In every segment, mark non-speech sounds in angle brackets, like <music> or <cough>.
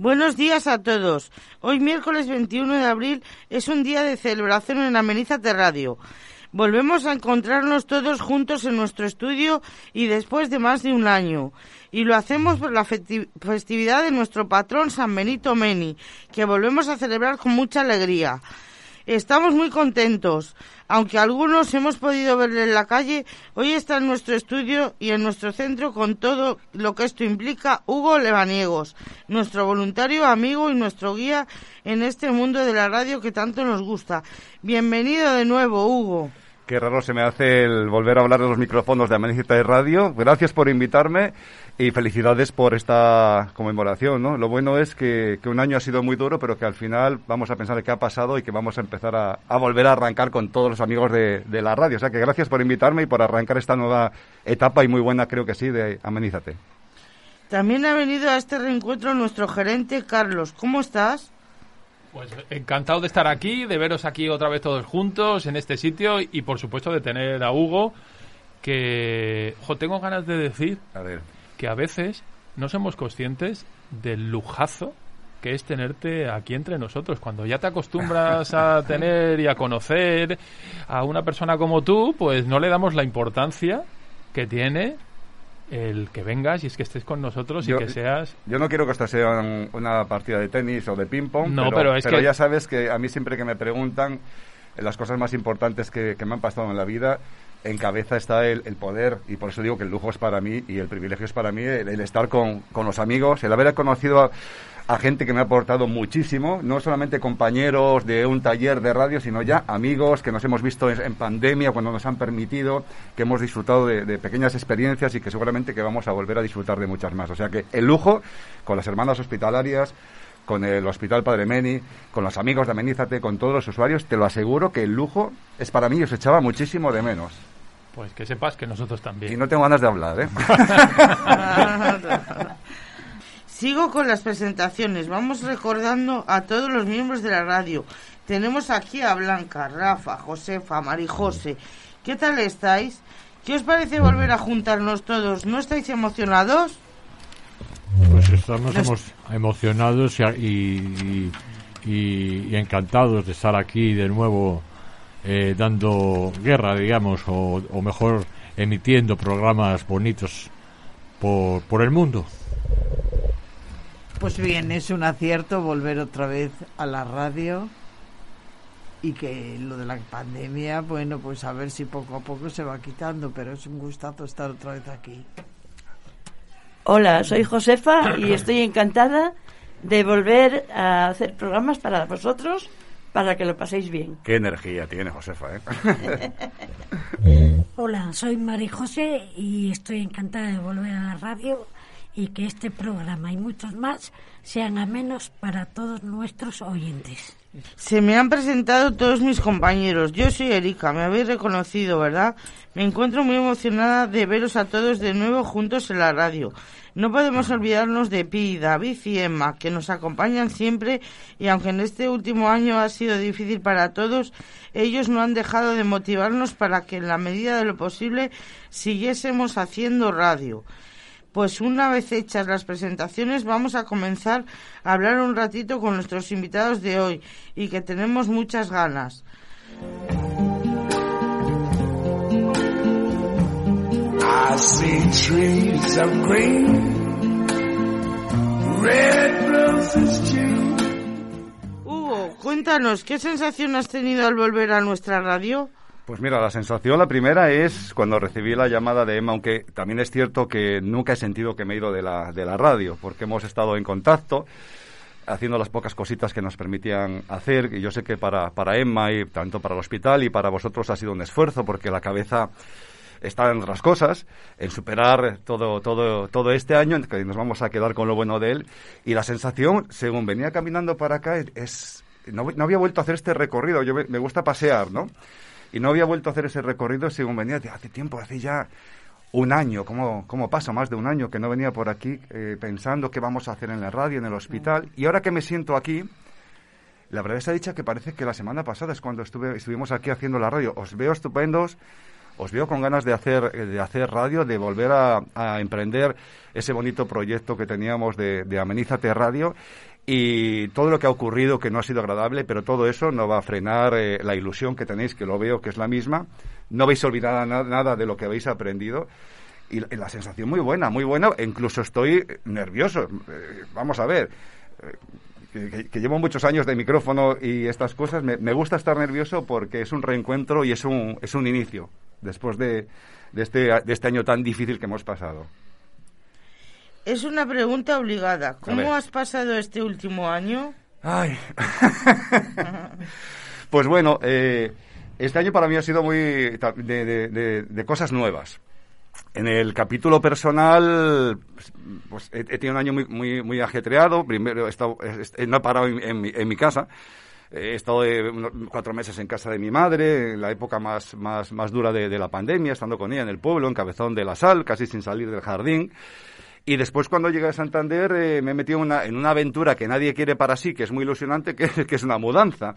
Buenos días a todos. Hoy miércoles 21 de abril es un día de celebración en Amenízate Radio. Volvemos a encontrarnos todos juntos en nuestro estudio y después de más de un año. Y lo hacemos por la festividad de nuestro patrón San Benito Meni, que volvemos a celebrar con mucha alegría. Estamos muy contentos. Aunque algunos hemos podido verle en la calle, hoy está en nuestro estudio y en nuestro centro con todo lo que esto implica Hugo Levaniegos, nuestro voluntario, amigo y nuestro guía en este mundo de la radio que tanto nos gusta. Bienvenido de nuevo, Hugo. Qué raro se me hace el volver a hablar de los micrófonos de Amenicita de Radio. Gracias por invitarme y felicidades por esta conmemoración. ¿no? Lo bueno es que, un año ha sido muy duro, pero que al final vamos a pensar qué ha pasado y que vamos a empezar a, volver a arrancar con todos los amigos de, la radio. O sea que gracias por invitarme y por arrancar esta nueva etapa y muy buena, creo que sí, de Amenízate. También ha venido a este reencuentro nuestro gerente Carlos. ¿Cómo estás? Pues encantado de estar aquí, de veros aquí otra vez todos juntos en este sitio y por supuesto de tener a Hugo que tengo ganas de decir que a veces no somos conscientes del lujazo que es tenerte aquí entre nosotros. Cuando ya te acostumbras a <laughs> tener y a conocer a una persona como tú, pues no le damos la importancia que tiene el que vengas y es que estés con nosotros y que seas... Yo no quiero que esto sea una partida de tenis o de ping-pong, no, pero, pero, ya sabes que a mí siempre que me preguntan las cosas más importantes que, me han pasado en la vida, en cabeza está el, poder, y por eso digo que el lujo es para mí y el privilegio es para mí, el, estar con, con, los amigos, el haber conocido a, gente que me ha aportado muchísimo, no solamente compañeros de un taller de radio, sino ya amigos que nos hemos visto en, pandemia cuando nos han permitido, que hemos disfrutado de, pequeñas experiencias y que seguramente que vamos a volver a disfrutar de muchas más. O sea que el lujo con las hermanas hospitalarias, con el Hospital Padre Meni, con los amigos de Amenízate, con todos los usuarios, te lo aseguro que el lujo es para mí y os echaba muchísimo de menos. Pues que sepas que nosotros también. Y no tengo ganas de hablar, ¿eh? <laughs> Sigo con las presentaciones. Vamos recordando a todos los miembros de la radio. Tenemos aquí a Blanca, Rafa, Josefa, Marijose. ¿Qué tal estáis? ¿Qué os parece volver a juntarnos todos? ¿No estáis emocionados? Pues estamos emocionados y, y, encantados de estar aquí de nuevo eh, dando guerra, digamos, o, o mejor emitiendo programas bonitos por, por el mundo. Pues bien, es un acierto volver otra vez a la radio y que lo de la pandemia, bueno, pues a ver si poco a poco se va quitando, pero es un gustazo estar otra vez aquí. Hola, soy Josefa y estoy encantada de volver a hacer programas para vosotros para que lo paséis bien. Qué energía tiene Josefa, ¿eh? <laughs> Hola, soy Mari José y estoy encantada de volver a la radio y que este programa y muchos más sean amenos para todos nuestros oyentes. Se me han presentado todos mis compañeros. Yo soy Erika, me habéis reconocido, ¿verdad? Me encuentro muy emocionada de veros a todos de nuevo juntos en la radio. No podemos olvidarnos de Pi, David y Emma, que nos acompañan siempre y aunque en este último año ha sido difícil para todos, ellos no han dejado de motivarnos para que en la medida de lo posible siguiésemos haciendo radio. Pues una vez hechas las presentaciones vamos a comenzar a hablar un ratito con nuestros invitados de hoy y que tenemos muchas ganas. Hugo, cuéntanos, ¿qué sensación has tenido al volver a nuestra radio? Pues mira, la sensación, la primera es cuando recibí la llamada de Emma, aunque también es cierto que nunca he sentido que me he ido de la, de la radio, porque hemos estado en contacto. haciendo las pocas cositas que nos permitían hacer. Y yo sé que para, para Emma y tanto para el hospital y para vosotros ha sido un esfuerzo porque la cabeza está en otras cosas, en superar todo, todo, todo este año, en que nos vamos a quedar con lo bueno de él. Y la sensación, según venía caminando para acá, es... No, había vuelto a hacer este recorrido, yo me, gusta pasear, ¿no? Y no había vuelto a hacer ese recorrido según venía hace tiempo, hace ya un año, ¿cómo, cómo pasa? Más de un año que no venía por aquí eh, pensando qué vamos a hacer en la radio, en el hospital. Y ahora que me siento aquí, la verdad ha dicha que parece que la semana pasada es cuando estuve, estuvimos aquí haciendo la radio. Os veo estupendos, os veo con ganas de hacer, de hacer radio, de volver a, emprender ese bonito proyecto que teníamos de, de Amenízate Radio y todo lo que ha ocurrido que no ha sido agradable, pero todo eso no va a frenar eh, la ilusión que tenéis, que lo veo que es la misma. No vais olvidado nada de lo que habéis aprendido. Y, la sensación muy buena, muy buena. Incluso estoy nervioso. Eh, vamos a ver. Que, llevo muchos años de micrófono y estas cosas, me, gusta estar nervioso porque es un reencuentro y es un, es un inicio después de, de, este, de este año tan difícil que hemos pasado. Es una pregunta obligada. ¿Cómo has pasado este último año? Ay. <laughs> pues bueno, eh, este año para mí ha sido muy de, cosas nuevas. En el capítulo personal, pues, he, tenido un año muy, muy, muy ajetreado. Primero, he estado, no he parado en, mi, casa. He estado cuatro meses en casa de mi madre, en la época más, más, más dura de, la pandemia, estando con ella en el pueblo, en Cabezón de la Sal, casi sin salir del jardín. Y después cuando llegué a Santander eh, me he metido una, en una aventura que nadie quiere para sí, que es muy ilusionante, <laughs> que, es una mudanza.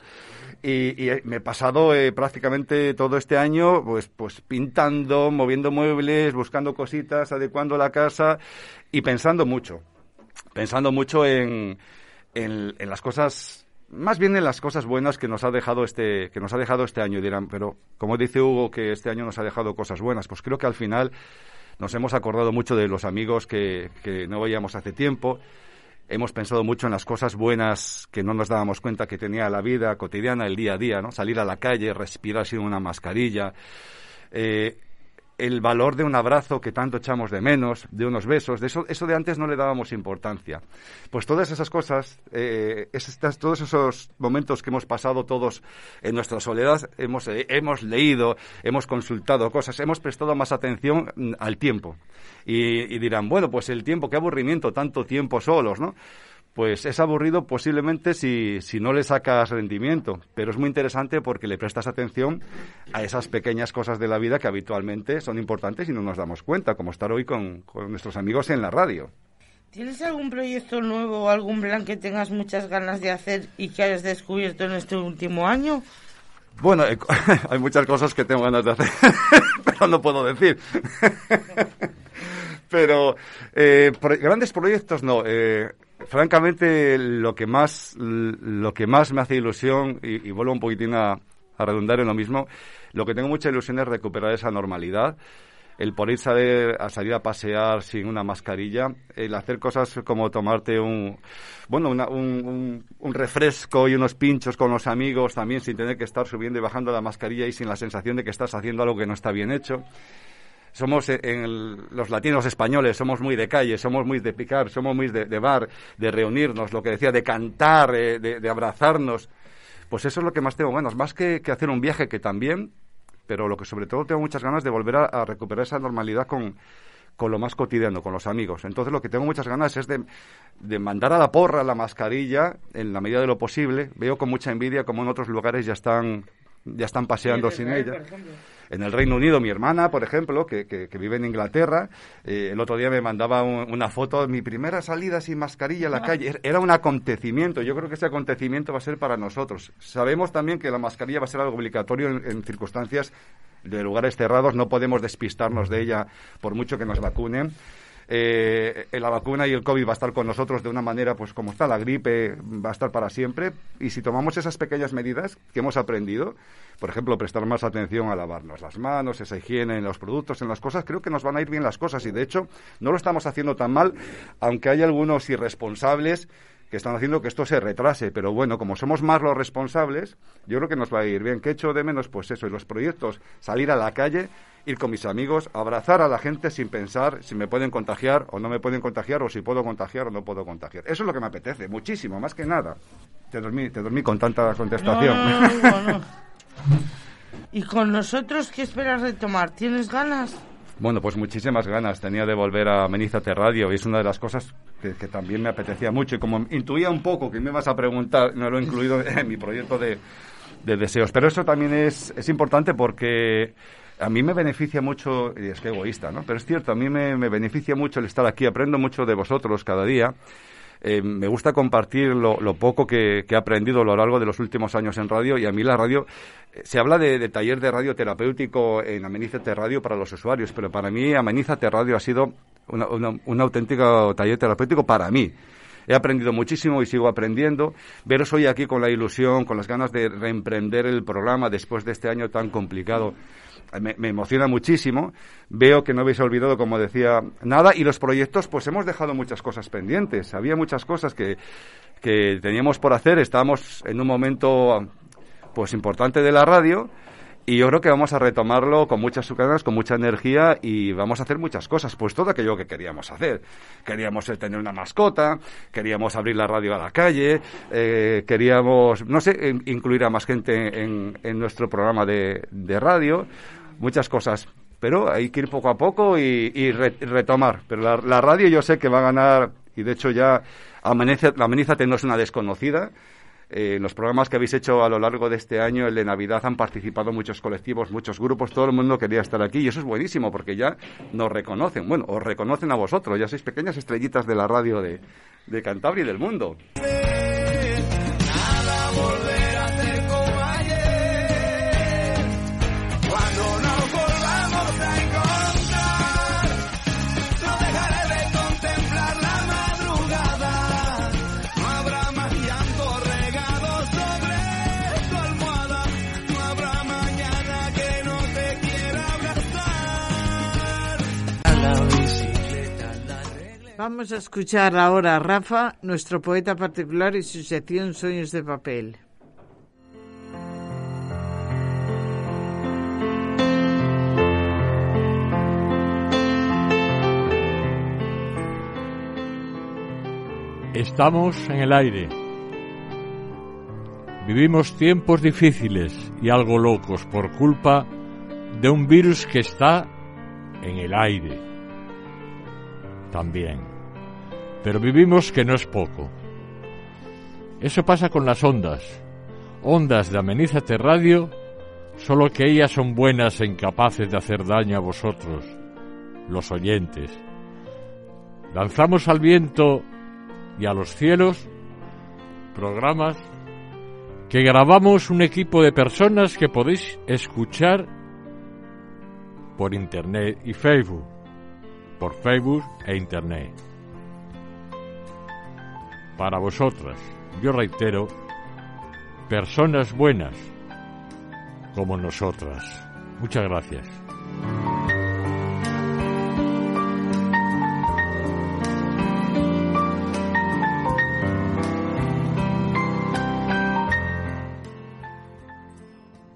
Y, eh, me he pasado eh, prácticamente todo este año pues, pues pintando, moviendo muebles, buscando cositas, adecuando la casa y pensando mucho. Pensando mucho en, en, en las cosas más bien en las cosas buenas que nos ha dejado este que nos ha dejado este año dirán pero como dice Hugo que este año nos ha dejado cosas buenas pues creo que al final nos hemos acordado mucho de los amigos que, que no veíamos hace tiempo. Hemos pensado mucho en las cosas buenas que no nos dábamos cuenta que tenía la vida cotidiana, el día a día, ¿no? Salir a la calle, respirar sin una mascarilla. Eh, el valor de un abrazo que tanto echamos de menos, de unos besos, de eso, eso de antes no le dábamos importancia. Pues todas esas cosas, eh, todos esos momentos que hemos pasado todos en nuestra soledad, hemos, eh, hemos leído, hemos consultado cosas, hemos prestado más atención mm, al tiempo. Y, y dirán, bueno, pues el tiempo, qué aburrimiento, tanto tiempo solos, ¿no? Pues es aburrido posiblemente si, si, no le sacas rendimiento, pero es muy interesante porque le prestas atención a esas pequeñas cosas de la vida que habitualmente son importantes y no nos damos cuenta, como estar hoy con, nuestros amigos en la radio. ¿Tienes algún proyecto nuevo o algún plan que tengas muchas ganas de hacer y que hayas descubierto en este último año? Bueno, eh, <laughs> hay muchas cosas que tengo ganas de hacer, <laughs> pero no puedo decir. <laughs> pero eh, grandes proyectos no. Eh, francamente, lo que más, lo que más me hace ilusión, y, vuelvo un poquitín a, redundar en lo mismo, lo que tengo mucha ilusión es recuperar esa normalidad el poder salir a salir a pasear sin una mascarilla, el hacer cosas como tomarte un, bueno, un, un, refresco y unos pinchos con los amigos también sin tener que estar subiendo y bajando la mascarilla y sin la sensación de que estás haciendo algo que no está bien hecho somos eh, en los latinos españoles, somos muy de calle, somos muy de picar, somos muy de, bar, de reunirnos, lo que decía, de cantar, eh, de, abrazarnos. Pues eso es lo que más tengo ganas, más que, hacer un viaje, que también, pero lo que sobre todo tengo muchas ganas de volver a, recuperar esa normalidad con, con lo más cotidiano, con los amigos. Entonces lo que tengo muchas ganas es de, de, mandar a la porra la mascarilla en la medida de lo posible. Veo con mucha envidia como en otros lugares ya están ya están paseando sin ella. En el Reino Unido, mi hermana, por ejemplo, que, que, vive en Inglaterra, eh, el otro día me mandaba una foto de mi primera salida sin mascarilla a la calle. Era un acontecimiento. Yo creo que ese acontecimiento va a ser para nosotros. Sabemos también que la mascarilla va a ser algo obligatorio en circunstancias de lugares cerrados. No podemos despistarnos de ella por mucho que nos vacunen eh, la vacuna y el COVID va a estar con nosotros de una manera, pues como está la gripe, va a estar para siempre. Y si tomamos esas pequeñas medidas que hemos aprendido, por ejemplo, prestar más atención a lavarnos las manos, esa higiene en los productos, en las cosas, creo que nos van a ir bien las cosas. Y de hecho, no lo estamos haciendo tan mal, aunque hay algunos irresponsables que están haciendo que esto se retrase. Pero bueno, como somos más los responsables, yo creo que nos va a ir bien. ¿Qué echo de menos? Pues eso, y los proyectos, salir a la calle, ir con mis amigos, abrazar a la gente sin pensar si me pueden contagiar o no me pueden contagiar, o si puedo contagiar o no puedo contagiar. Eso es lo que me apetece, muchísimo, más que nada. Te dormí, te dormí con tanta contestación. <laughs> ¿Y con nosotros qué esperas retomar? ¿Tienes ganas? Bueno, pues muchísimas ganas tenía de volver a Menízate Radio y es una de las cosas que, también me apetecía mucho y como intuía un poco que me ibas a preguntar, no lo he incluido <laughs> en mi proyecto de, deseos. Pero eso también es, es importante porque a mí me beneficia mucho, y es que egoísta, ¿no? Pero es cierto, a mí me, me beneficia mucho el estar aquí, aprendo mucho de vosotros cada día eh, me gusta compartir lo, poco que, he aprendido a lo largo de los últimos años en radio y a mí la radio, eh, se habla de, taller de radio terapéutico en Amenízate Radio para los usuarios, pero para mí Amenízate Radio ha sido un auténtico taller terapéutico para mí. He aprendido muchísimo y sigo aprendiendo. Veros hoy aquí con la ilusión, con las ganas de reemprender el programa después de este año tan complicado me, emociona muchísimo. Veo que no habéis olvidado, como decía, nada. Y los proyectos, pues hemos dejado muchas cosas pendientes. Había muchas cosas que, que teníamos por hacer. Estábamos en un momento, pues, importante de la radio. Y yo creo que vamos a retomarlo con muchas ganas, con mucha energía y vamos a hacer muchas cosas. Pues todo aquello que queríamos hacer. Queríamos tener una mascota, queríamos abrir la radio a la calle, eh, queríamos, no sé, incluir a más gente en, en nuestro programa de, de radio muchas cosas. Pero hay que ir poco a poco y, retomar. Pero la, radio yo sé que va a ganar, y de hecho ya Amenízate no es una desconocida. Eh, en los programas que habéis hecho a lo largo de este año, el de Navidad, han participado muchos colectivos, muchos grupos, todo el mundo quería estar aquí y eso es buenísimo porque ya nos reconocen, bueno, os reconocen a vosotros, ya sois pequeñas estrellitas de la radio de, de Cantabria y del mundo. Vamos a escuchar ahora a Rafa, nuestro poeta particular y su sección Sueños de Papel. Estamos en el aire. Vivimos tiempos difíciles y algo locos por culpa de un virus que está en el aire. También pero vivimos que no es poco. Eso pasa con las ondas. Ondas de Amenízate Radio, solo que ellas son buenas e incapaces de hacer daño a vosotros, los oyentes. Lanzamos al viento y a los cielos programas que grabamos un equipo de personas que podéis escuchar por Internet y Facebook, por Facebook e Internet para vosotras, yo reitero, personas buenas como nosotras. Muchas gracias.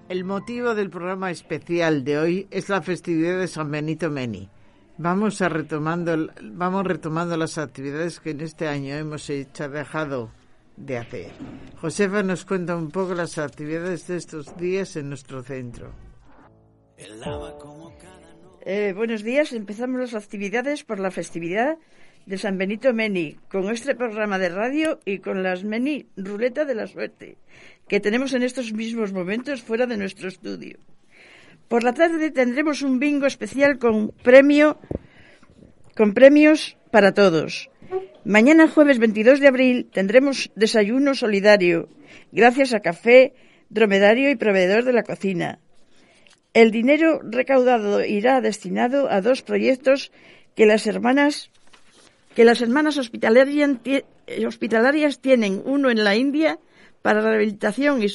El motivo del programa especial de hoy es la festividad de San Benito Meni. Vamos a retomando, vamos retomando las actividades que en este año hemos hecho, dejado de hacer. Josefa nos cuenta un poco las actividades de estos días en nuestro centro. Eh, buenos días, empezamos las actividades por la festividad de San Benito Meni, con este programa de radio y con las Meni Ruleta de la Suerte, que tenemos en estos mismos momentos fuera de nuestro estudio. Por la tarde tendremos un bingo especial con premio con premios para todos. Mañana jueves 22 de abril tendremos desayuno solidario gracias a Café Dromedario y proveedor de la cocina. El dinero recaudado irá destinado a dos proyectos que las hermanas que las hermanas hospitalarias tienen, uno en la India para la rehabilitación y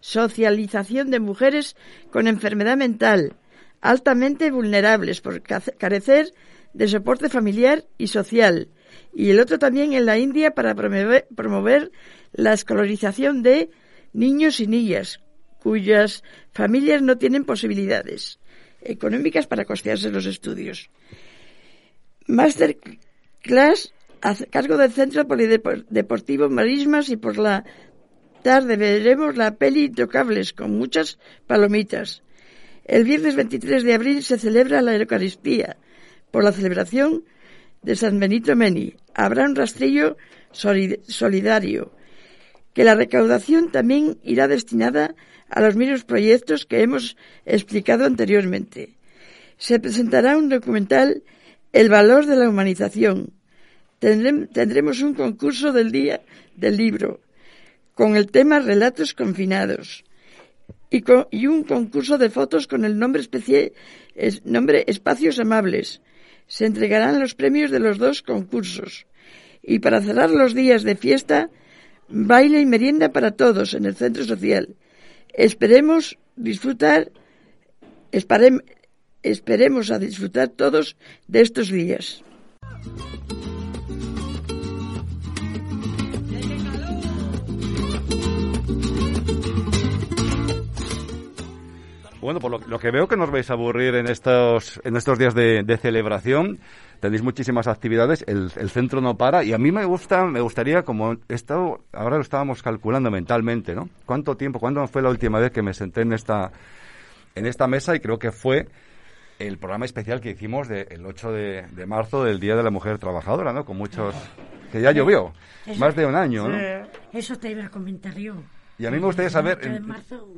socialización de mujeres con enfermedad mental, altamente vulnerables por carecer de soporte familiar y social, y el otro también en la India para promover, la escolarización de niños y niñas cuyas familias no tienen posibilidades económicas para costearse los estudios. Masterclass a cargo del Centro Polideportivo Marismas y por la tarde veremos la peli Tocables con muchas palomitas. El viernes 23 de abril se celebra la Eucaristía por la celebración de San Benito Meni. Habrá un rastrillo solidario, que la recaudación también irá destinada a los mismos proyectos que hemos explicado anteriormente. Se presentará un documental El valor de la humanización. Tendremos un concurso del día del libro con el tema Relatos confinados y, un concurso de fotos con el nombre, especie, nombre Espacios Amables. Se entregarán los premios de los dos concursos. Y para cerrar los días de fiesta, baile y merienda para todos en el centro social. Esperemos disfrutar, esperemos a disfrutar todos de estos días. Bueno, por lo, que veo que nos vais a aburrir en estos, en estos días de, celebración, tenéis muchísimas actividades, el, centro no para y a mí me gusta, me gustaría, como esto, ahora lo estábamos calculando mentalmente, ¿no? ¿Cuánto tiempo, cuándo fue la última vez que me senté en esta, en esta mesa y creo que fue el programa especial que hicimos el 8 de, marzo del Día de la Mujer Trabajadora, ¿no? Con muchos... que ya llovió, más de un año, ¿no? Eso te iba a comentar yo. Y a mí me gustaría saber,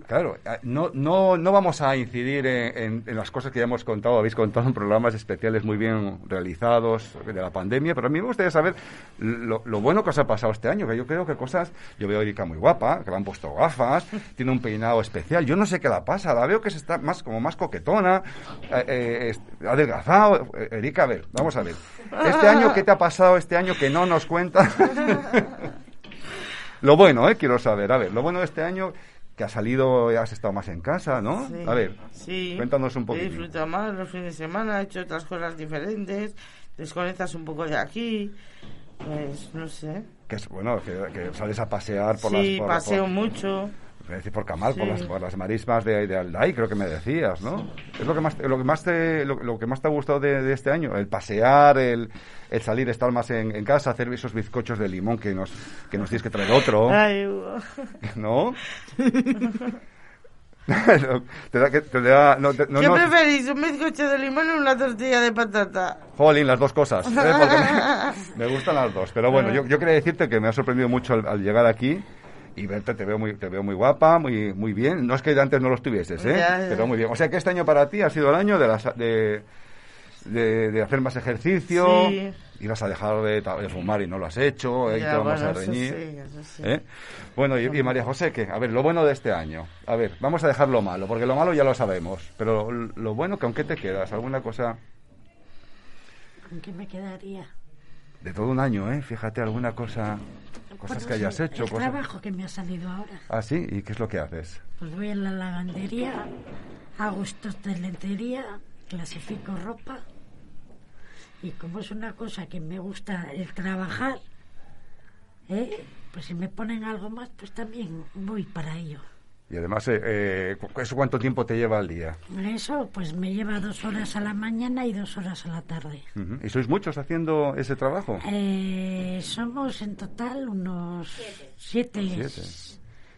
claro, no, no, no vamos a incidir en, las cosas que ya hemos contado, habéis contado en programas especiales muy bien realizados de la pandemia, pero a mí me gustaría saber lo, bueno que os ha pasado este año, que yo creo que cosas, yo veo a Erika muy guapa, que le han puesto gafas, <laughs> tiene un peinado especial, yo no sé qué la pasa, la veo que se está más como más coquetona, eh, eh, adelgazado, Erika, a ver, vamos a ver, este año, ¿qué te ha pasado este año que no nos cuenta? <laughs> Lo bueno, ¿eh? Quiero saber. A ver, lo bueno de este año que ha salido, has estado más en casa, ¿no? a ver, sí. cuéntanos un poco. He disfrutado más los fines de semana, he hecho otras cosas diferentes, desconectas un poco de aquí, pues no sé. Que es bueno, que, sales a pasear por las... Sí, paseo mucho decir por Camal, por, las, por las marismas de, de, Alday, creo que me decías, ¿no? Es lo que más, lo que más te, lo, que más te ha gustado de, este año, el pasear, el, el salir, estar más en, casa, hacer esos bizcochos de limón que nos, que nos tienes que traer otro. Ay, <laughs> ¿No? <laughs> te da, te da, no, no, ¿Qué preferís, un bizcocho de limón o una tortilla de patata? Jolín, las dos cosas. ¿eh? <laughs> me, gustan las dos. Pero bueno, yo, yo quería decirte que me ha sorprendido mucho al llegar aquí y verte te veo muy te veo muy guapa muy muy bien. No es que antes no lo estuvieses eh pero muy bien. O sea que este año para ti ha sido el año de las de, de, hacer más ejercicio. Sí. ibas a dejar de, fumar y no lo has hecho. ¿eh? y te vamos a reñir ¿eh? bueno y, María José que a ver lo bueno de este año. A ver vamos a dejar lo malo porque lo malo ya lo sabemos. Pero lo, bueno que aunque te quedas alguna cosa ¿con qué me quedaría? de todo un año eh fíjate alguna cosa Cosas que hayas hecho. El trabajo que me ha salido ahora. ¿Ah, sí? ¿Y qué es lo que haces? Pues voy a la lavandería, hago lentería, clasifico ropa. Y como es una cosa que me gusta el trabajar, ¿eh? pues si me ponen algo más, pues también voy para ello. Y además, eh, eh, ¿eso cuánto tiempo te lleva al día? Eso, pues me lleva dos horas a la mañana y dos horas a la tarde. ¿Y sois muchos haciendo ese trabajo? Eh, somos en total unos siete. Siete.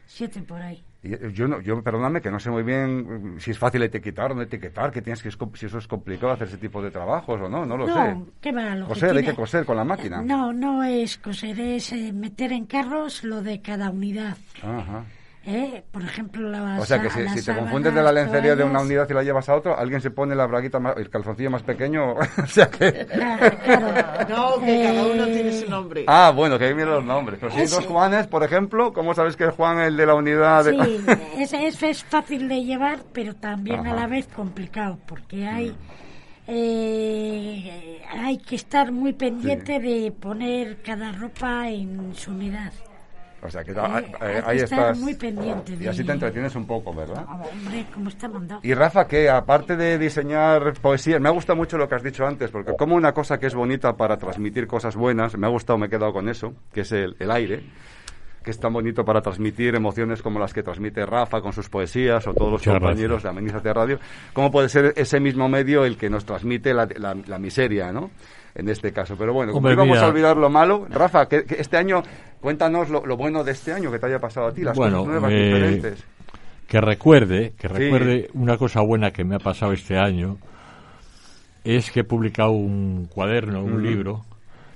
Siete, por ahí. Y yo, no, yo, perdóname, que no sé muy bien si es fácil etiquetar o no etiquetar, que tienes que, si eso es complicado hacer ese tipo de trabajos o no, no lo no, sé. ¿qué va, lo coser, hay que coser con la máquina. No, no es coser, es meter en carros lo de cada unidad. Ajá. ¿Eh? Por ejemplo, la O sea que si, te confundes de la lencería de una unidad y la llevas a otra, alguien se pone la braguita, más, el calzoncillo más pequeño. <laughs> o sea que. <laughs> no, que cada uno tiene su nombre. Ah, bueno, que ahí miren los nombres. Pero si hay dos Juanes, por ejemplo, ¿cómo sabes que es Juan el de la unidad? De... Sí, <laughs> es, es, fácil de llevar, pero también a la vez complicado, porque hay. Eh, hay que estar muy pendiente de poner cada ropa en su unidad. O sea que ahí estás. Muy pendiente. Y así te entretienes un poco, ¿verdad? Ah, hombre, ¿cómo está mandado? Y Rafa, que aparte de diseñar poesía, me ha gustado mucho lo que has dicho antes, porque como una cosa que es bonita para transmitir cosas buenas, me ha gustado, me he quedado con eso, que es el, el aire que es tan bonito para transmitir emociones como las que transmite Rafa con sus poesías o todos los compañeros de Amenízate Radio, ¿cómo puede ser ese mismo medio el que nos transmite la, la, miseria, ¿no? En este caso. Pero bueno, como vamos a olvidar lo malo, Rafa, que, este año, cuéntanos lo, bueno de este año que te haya pasado a ti, las cosas nuevas, eh, diferentes. Que recuerde, que recuerde una cosa buena que me ha pasado este año, es que he publicado un cuaderno, un libro,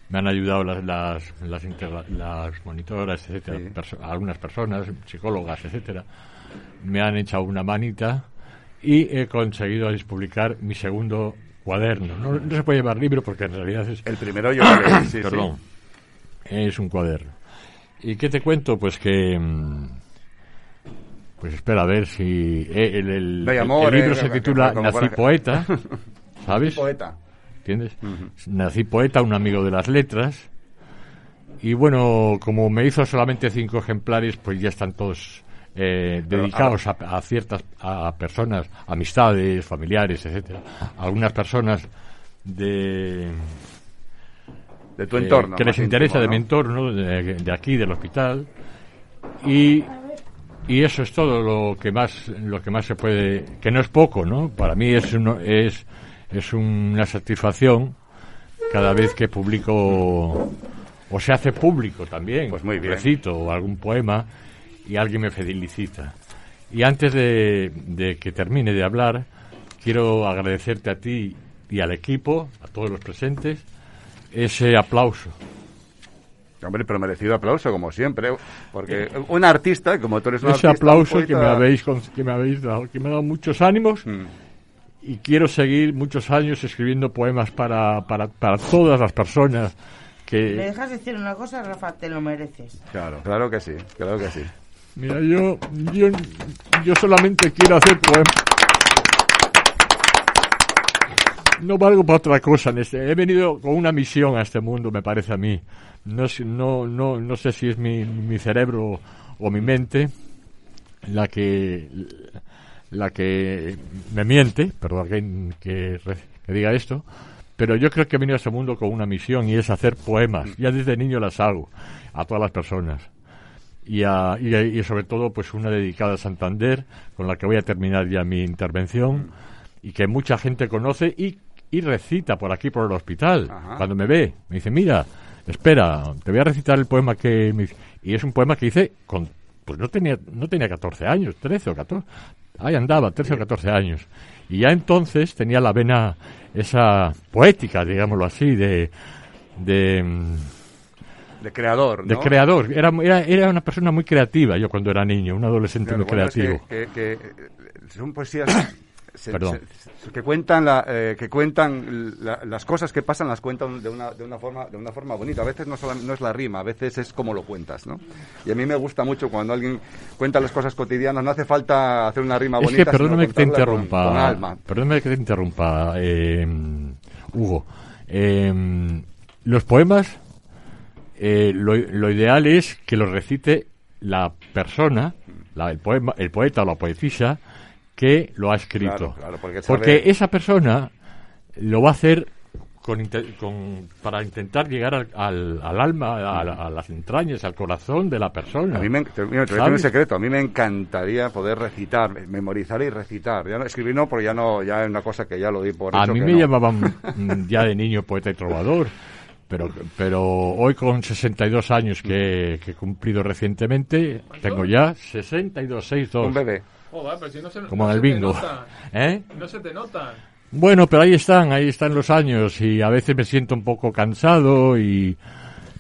me han ayudado las las, las, las monitoras, etcétera, algunas personas, psicólogas, etcétera, me han echado una manita y he conseguido publicar mi segundo cuaderno. No, se puede llevar libro porque en realidad es... El primero yo sí, <coughs> Perdón. Es un cuaderno. ¿Y qué te cuento? Pues que... Mm, pues espera a ver si... Eh, el, el, libro se titula Nací Poeta, <laughs> ¿sabes? Poeta. ¿entiendes? Nací poeta, un amigo de las letras. Y bueno, como me hizo solamente cinco ejemplares, pues ya están todos eh, dedicados a, ciertas a personas, amistades, familiares, etcétera. Algunas personas de de tu entorno que les interesa de mi entorno, de, aquí, del hospital. Y y eso es todo lo que más lo que más se puede que no es poco no para mí es uno, es es una satisfacción cada vez que publico o se hace público también, pues muy bien. recito algún poema y alguien me felicita. Y antes de, que termine de hablar, quiero agradecerte a ti y al equipo, a todos los presentes, ese aplauso. Hombre, pero merecido aplauso, como siempre, porque un artista, como tú eres un ese aplauso que me habéis que me habéis dado, que me ha dado muchos ánimos. Mm y quiero seguir muchos años escribiendo poemas para, para, para todas las personas que... ¿Le dejas decir una cosa, Rafa? Te lo mereces. Claro, claro que sí, claro que sí. Mira, yo, yo, yo solamente quiero hacer poemas. No valgo para otra cosa. Este. He venido con una misión a este mundo, me parece a mí. No, no, no, no sé si es mi, mi cerebro o mi mente la que la que me miente, perdón que, que, diga esto, pero yo creo que he venido a este mundo con una misión y es hacer poemas. Ya desde niño las hago a todas las personas. Y, a, y, sobre todo pues una dedicada a Santander, con la que voy a terminar ya mi intervención, y que mucha gente conoce y, y recita por aquí, por el hospital, cuando me ve. Me dice, mira, espera, te voy a recitar el poema que... Me... Y es un poema que hice con... Pues no tenía, no tenía 14 años, 13 o 14, Ahí andaba, 13 o 14 años. Y ya entonces tenía la vena esa poética, digámoslo así, de... de de creador, ¿no? De creador. Era, era, una persona muy creativa yo cuando era niño, un adolescente muy creativo. que, son poesías que cuentan la, eh, que cuentan las cosas que pasan las cuentan de una, de una forma de una forma bonita. A veces no, no es la rima a veces es como lo cuentas no y a mí me gusta mucho cuando alguien cuenta las cosas cotidianas. No hace falta hacer una rima bonita es que perdóname que te interrumpa perdóname que te interrumpa eh, Hugo. Eh, los poemas lo, lo ideal es que los recite la persona la, el poema el poeta o la poetisa que lo ha escrito. porque, esa persona lo va a hacer con, para intentar llegar al, al, alma, a, las entrañas, al corazón de la persona. A mí me, te, un secreto. A mí me encantaría poder recitar, memorizar y recitar. Ya no, escribir no, porque ya no, ya es una cosa que ya lo di por A mí me llamaban <laughs> ya de niño poeta y trovador. Pero, pero hoy con 62 años que, que he cumplido recientemente, tengo ya 62, 62. Un bebé. Como en el bingo. <laughs> ¿Eh? No se te nota. Bueno, pero ahí están, ahí están los años y a veces me siento un poco cansado y,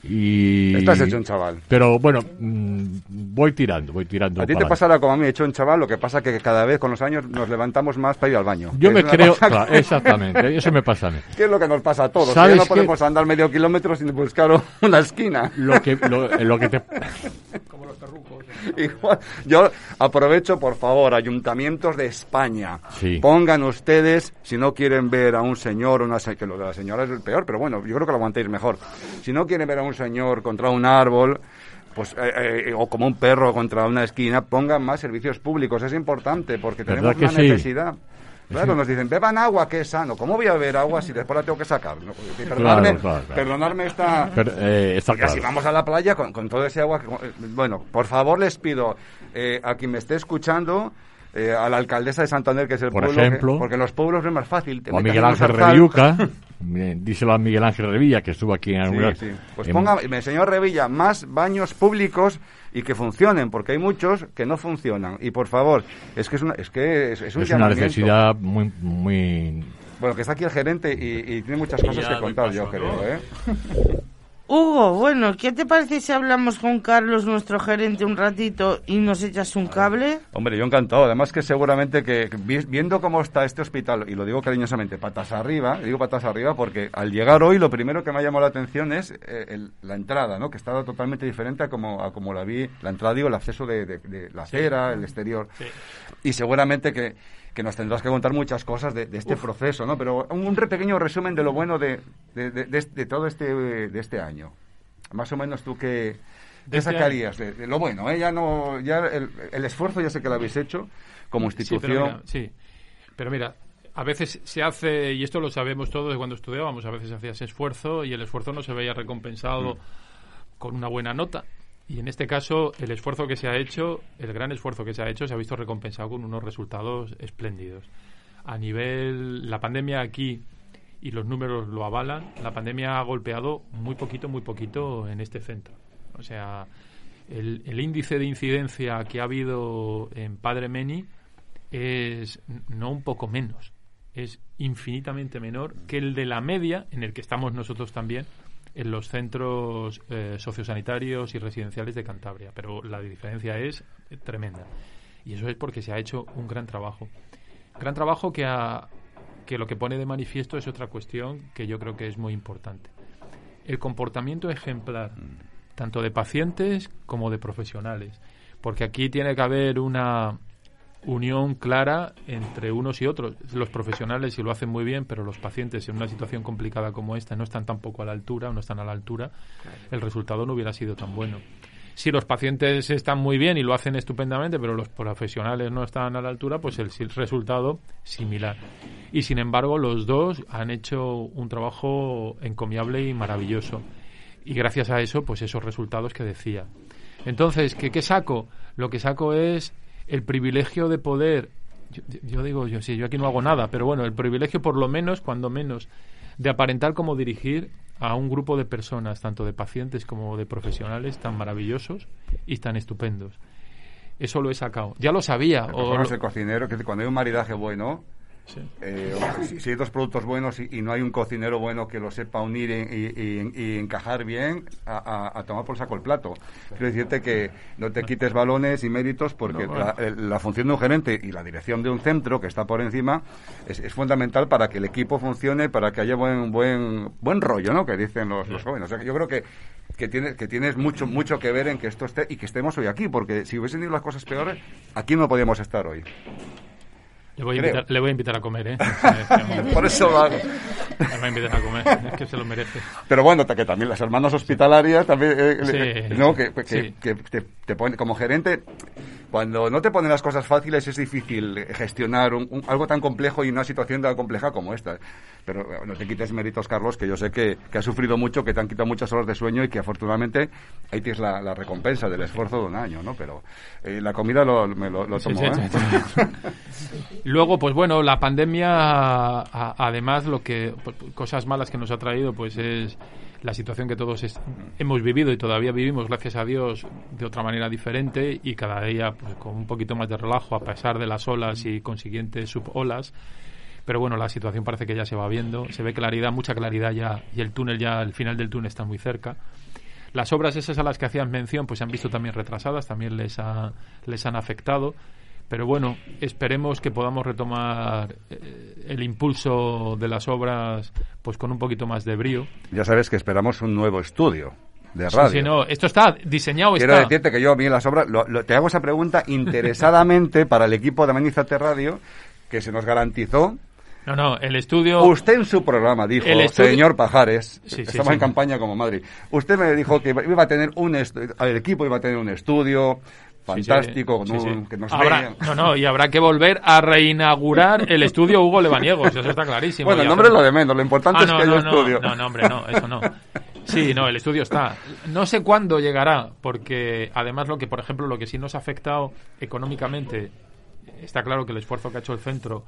y... Estás hecho un chaval. Pero bueno, mm, voy tirando, voy tirando. A ti te pasará como a mí, hecho un chaval, lo que pasa que cada vez con los años nos levantamos más para ir al baño. Yo me creo, <laughs> exactamente, eso me pasa a mí. ¿Qué es lo que nos pasa a todos? Ya no podemos andar medio kilómetro sin buscar <laughs> una esquina. Lo que, lo, que te... <laughs> Como los perrucos. yo aprovecho, por favor, ayuntamientos de España. Pongan ustedes, si no quieren ver a un señor, una que lo de la señora es el peor, pero bueno, yo creo que lo aguantéis mejor. Si no quieren ver a un señor contra un árbol, pues eh, eh, o como un perro contra una esquina, pongan más servicios públicos. Es importante porque tenemos una necesidad. Claro, nos dicen, beban agua, que es sano. ¿Cómo voy a beber agua si después la tengo que sacar? Perdonarme, perdonarme esta... Eh, si vamos a la playa con, con todo ese agua... bueno, por favor les pido a quien me esté escuchando eh, a la alcaldesa de Santander, que es el Por pueblo. Ejemplo, porque los pueblos es más fácil. o a Miguel Ángel <laughs> Revilluca, díselo a Miguel Ángel Revilla, que estuvo aquí en alguna... Sí, sí. Pues ponga, señor Revilla, más baños públicos y que funcionen, porque hay muchos que no funcionan. Y por favor, es que es, una, es, que es, un es una necesidad muy, muy... Bueno, que está aquí el gerente y, tiene muchas cosas que contar, yo creo, ¿eh? <laughs> Hugo, bueno, ¿qué te parece si hablamos con Carlos, nuestro gerente, un ratito y nos echas un cable? Hombre, yo encantado. Además que seguramente que viendo cómo está este hospital, y lo digo cariñosamente, patas arriba, digo patas arriba porque al llegar hoy lo primero que me ha llamado la atención es eh, la entrada, ¿no? Que está totalmente diferente a como, a como la vi, la entrada, digo, el acceso de, la acera, el exterior. Y seguramente que que nos tendrás que contar muchas cosas de, este proceso, ¿no? Pero un, pequeño resumen de lo bueno de, de, todo este, de este año. Más o menos tú qué, ¿Qué este sacarías de, lo bueno? ¿eh? Ya no, ya el, esfuerzo ya sé que lo habéis hecho como institución. Sí pero, mira, a veces se hace, y esto lo sabemos todos de cuando estudiábamos, a veces hacías esfuerzo y el esfuerzo no se veía recompensado mm. con una buena nota. Y en este caso, el esfuerzo que se ha hecho, el gran esfuerzo que se ha hecho, se ha visto recompensado con unos resultados espléndidos. A nivel, la pandemia aquí, y los números lo avalan, la pandemia ha golpeado muy poquito, muy poquito en este centro. O sea, el, el índice de incidencia que ha habido en Padre Meni es no un poco menos, es infinitamente menor que el de la media, en el que estamos nosotros también, en los centros eh, sociosanitarios y residenciales de Cantabria, pero la diferencia es tremenda. Y eso es porque se ha hecho un gran trabajo. Gran trabajo que, que lo que pone de manifiesto es otra cuestión que yo creo que es muy importante. El comportamiento ejemplar, tanto de pacientes como de profesionales. Porque aquí tiene que haber una, unión clara entre unos y otros. Los profesionales sí lo hacen muy bien, pero los pacientes en una situación complicada como esta no están tampoco a la altura o no están a la altura, el resultado no hubiera sido tan bueno. Si los pacientes están muy bien y lo hacen estupendamente, pero los profesionales no están a la altura, pues el, el resultado similar. Y sin embargo, los dos han hecho un trabajo encomiable y maravilloso. Y gracias a eso, pues esos resultados que decía. Entonces, ¿qué, qué saco? Lo que saco es el privilegio de poder, yo, digo, yo sí, yo aquí no hago nada, pero bueno, el privilegio por lo menos, cuando menos, de aparentar como dirigir a un grupo de personas, tanto de pacientes como de profesionales, tan maravillosos y tan estupendos. Eso lo he sacado. Ya lo sabía. O el cocinero, que cuando hay un maridaje bueno, eh, si, hay dos productos buenos y, no hay un cocinero bueno que lo sepa unir y, encajar bien, a, tomar por saco el plato. Quiero decirte que no te quites balones y méritos porque la, función de un gerente y la dirección de un centro que está por encima es, fundamental para que el equipo funcione, para que haya buen buen buen rollo, ¿no? Que dicen los, jóvenes. yo creo que que tienes, que tienes mucho, mucho que ver en que esto esté y que estemos hoy aquí, porque si hubiesen ido las cosas peores, aquí no podíamos estar hoy. Le voy, a invitar, le voy a invitar a comer, <laughs> ¿eh? Por eso lo hago. Le voy a invitar a comer, es que se lo merece. Pero bueno, que también las hermanas hospitalarias, también, eh, ¿no? Que, que, que te, te pone, como gerente, cuando no te ponen las cosas fáciles es difícil gestionar algo tan complejo y una situación tan compleja como esta. Pero no te quites méritos, Carlos, que yo sé que, que has sufrido mucho, que te han quitado muchas horas de sueño y que afortunadamente ahí tienes la, recompensa del esfuerzo de un año, ¿no? Pero eh, la comida lo, me lo, tomo, ¿eh? <laughs> Luego, pues bueno, la pandemia, además, lo que pues, cosas malas que nos ha traído, pues es la situación que todos hemos vivido y todavía vivimos, gracias a Dios, de otra manera diferente y cada día pues, con un poquito más de relajo a pesar de las olas y consiguientes subolas. Pero bueno, la situación parece que ya se va viendo, se ve claridad, mucha claridad ya y el túnel ya, el final del túnel está muy cerca. Las obras esas a las que hacían mención pues se han visto también retrasadas, también les, ha, les han afectado pero bueno, esperemos que podamos retomar eh, el impulso de las obras pues con un poquito más de brío. Ya sabes que esperamos un nuevo estudio de radio. Sí, no, esto está diseñado. Quiero decirte que yo a mí las obras, te hago esa pregunta interesadamente <laughs> para el equipo de Amenizate Radio, que se nos garantizó No, no, el estudio... Usted en su programa dijo, el señor Pajares, estamos en campaña como Madrid, usted me dijo que iba a tener un... El equipo iba a tener un estudio fantástico, que nos habrá, No, no, y habrá que volver a reinaugurar el estudio Hugo Lebaniegos, eso está clarísimo. Bueno, el nombre es lo de menos, lo importante ah, es que no, haya estudio. No, no, hombre, no, eso no. Sí, no, el estudio está. No sé cuándo llegará, porque además lo que, por ejemplo, lo que sí nos ha afectado económicamente, está claro que el esfuerzo que ha hecho el centro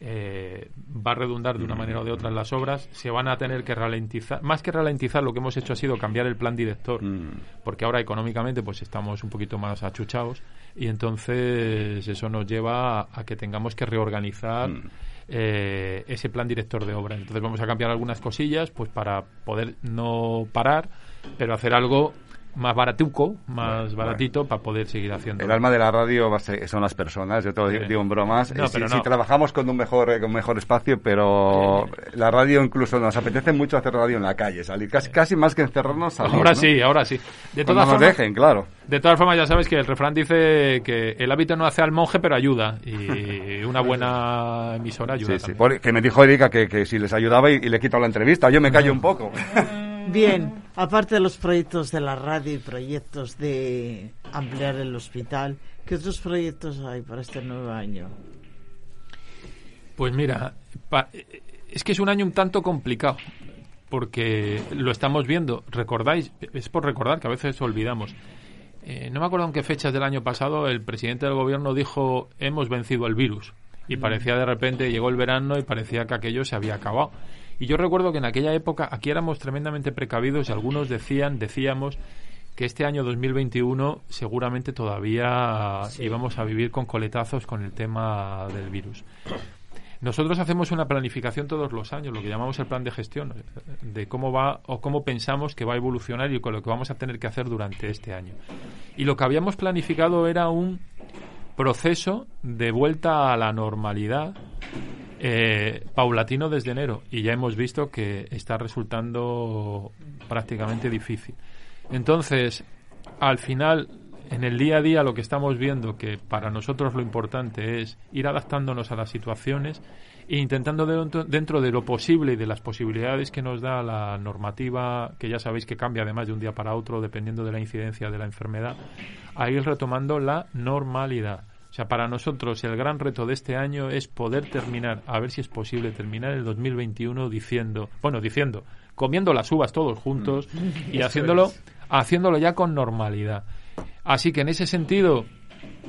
eh, va a redundar de una manera o de otra en las obras, se van a tener que ralentizar. Más que ralentizar, lo que hemos hecho ha sido cambiar el plan director, mm. porque ahora económicamente pues estamos un poquito más achuchados y entonces eso nos lleva a, que tengamos que reorganizar. Mm. Eh, ese plan director de obra. Entonces vamos a cambiar algunas cosillas pues para poder no parar, pero hacer algo más baratuco, más baratito para poder seguir haciendo. El alma de la radio son las personas, yo te lo digo en bromas. Eh, si, trabajamos con un mejor con mejor espacio, pero la radio incluso nos apetece mucho hacer radio en la calle, salir casi, casi más que encerrarnos. ahora sí, ahora sí. De todas formas, nos dejen, claro. De todas formas, ya sabes que el refrán dice que el hábito no hace al monje, pero ayuda. Y <laughs> una buena emisora ayuda. Sí, sí. que me dijo Erika que, que si les ayudaba y, le quito la entrevista, yo me callo un poco. <laughs> Bien, aparte de los proyectos de la radio y proyectos de ampliar el hospital, ¿qué otros proyectos hay para este nuevo año? Pues mira, es que es un año un tanto complicado, porque lo estamos viendo. ¿Recordáis? Es por recordar que a veces olvidamos. Eh, no me acuerdo en qué fechas del año pasado el presidente del gobierno dijo hemos vencido el virus y mm. parecía de repente llegó el verano y parecía que aquello se había acabado y yo recuerdo que en aquella época aquí éramos tremendamente precavidos y algunos decían, decíamos que este año 2021 seguramente todavía íbamos a vivir con coletazos con el tema del virus. Nosotros hacemos una planificación todos los años, lo que llamamos el plan de gestión, de cómo va o cómo pensamos que va a evolucionar y con lo que vamos a tener que hacer durante este año. Y lo que habíamos planificado era un proceso de vuelta a la normalidad eh, paulatino desde enero y ya hemos visto que está resultando prácticamente difícil. Entonces, al final, en el día a día lo que estamos viendo que para nosotros lo importante es ir adaptándonos a las situaciones e intentando dentro, de lo posible y de las posibilidades que nos da la normativa, que ya sabéis que cambia además de un día para otro dependiendo de la incidencia de la enfermedad, a ir retomando la normalidad. O sea, para nosotros el gran reto de este año es poder terminar, a ver si es posible terminar el 2021 diciendo, bueno, diciendo, comiendo las uvas todos juntos mm. <laughs> y haciéndolo, haciéndolo ya con normalidad. Así que en ese sentido,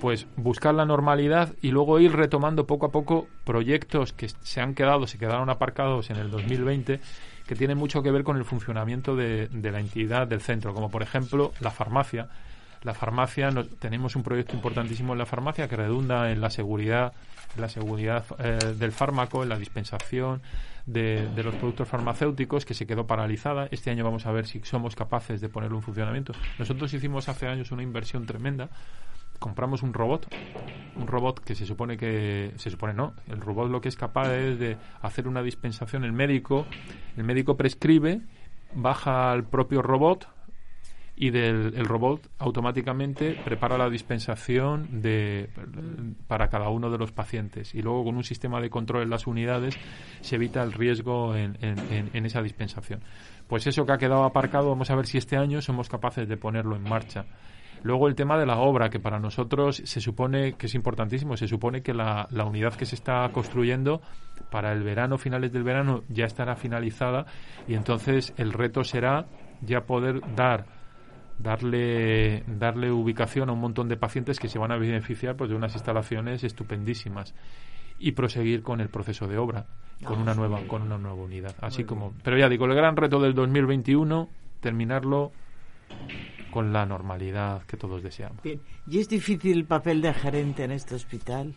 pues buscar la normalidad y luego ir retomando poco a poco proyectos que se han quedado, se quedaron aparcados en el 2020 que tienen mucho que ver con el funcionamiento de, de la entidad del centro, como por ejemplo la farmacia, la farmacia, tenemos un proyecto importantísimo en la farmacia que redunda en la seguridad, la seguridad eh, del fármaco, en la dispensación de, los productos farmacéuticos que se quedó paralizada. Este año vamos a ver si somos capaces de ponerlo en funcionamiento. Nosotros hicimos hace años una inversión tremenda. Compramos un robot, un robot que se supone que se supone no, el robot lo que es capaz es de hacer una dispensación. El médico, el médico prescribe, baja al propio robot, y del el robot automáticamente prepara la dispensación de, para cada uno de los pacientes y luego con un sistema de control en las unidades se evita el riesgo en, en, esa dispensación. Pues eso que ha quedado aparcado, vamos a ver si este año somos capaces de ponerlo en marcha. Luego el tema de la obra, que para nosotros se supone que es importantísimo, se supone que la, la, unidad que se está construyendo para el verano, finales del verano, ya estará finalizada y entonces el reto será ya poder dar darle, darle ubicación a un montón de pacientes que se van a beneficiar pues, de unas instalaciones estupendísimas y proseguir con el proceso de obra con una nueva con una nueva unidad. Así como pero ya digo el gran reto del 2021 terminarlo con la normalidad que todos deseamos. Y es difícil el papel de gerente en este hospital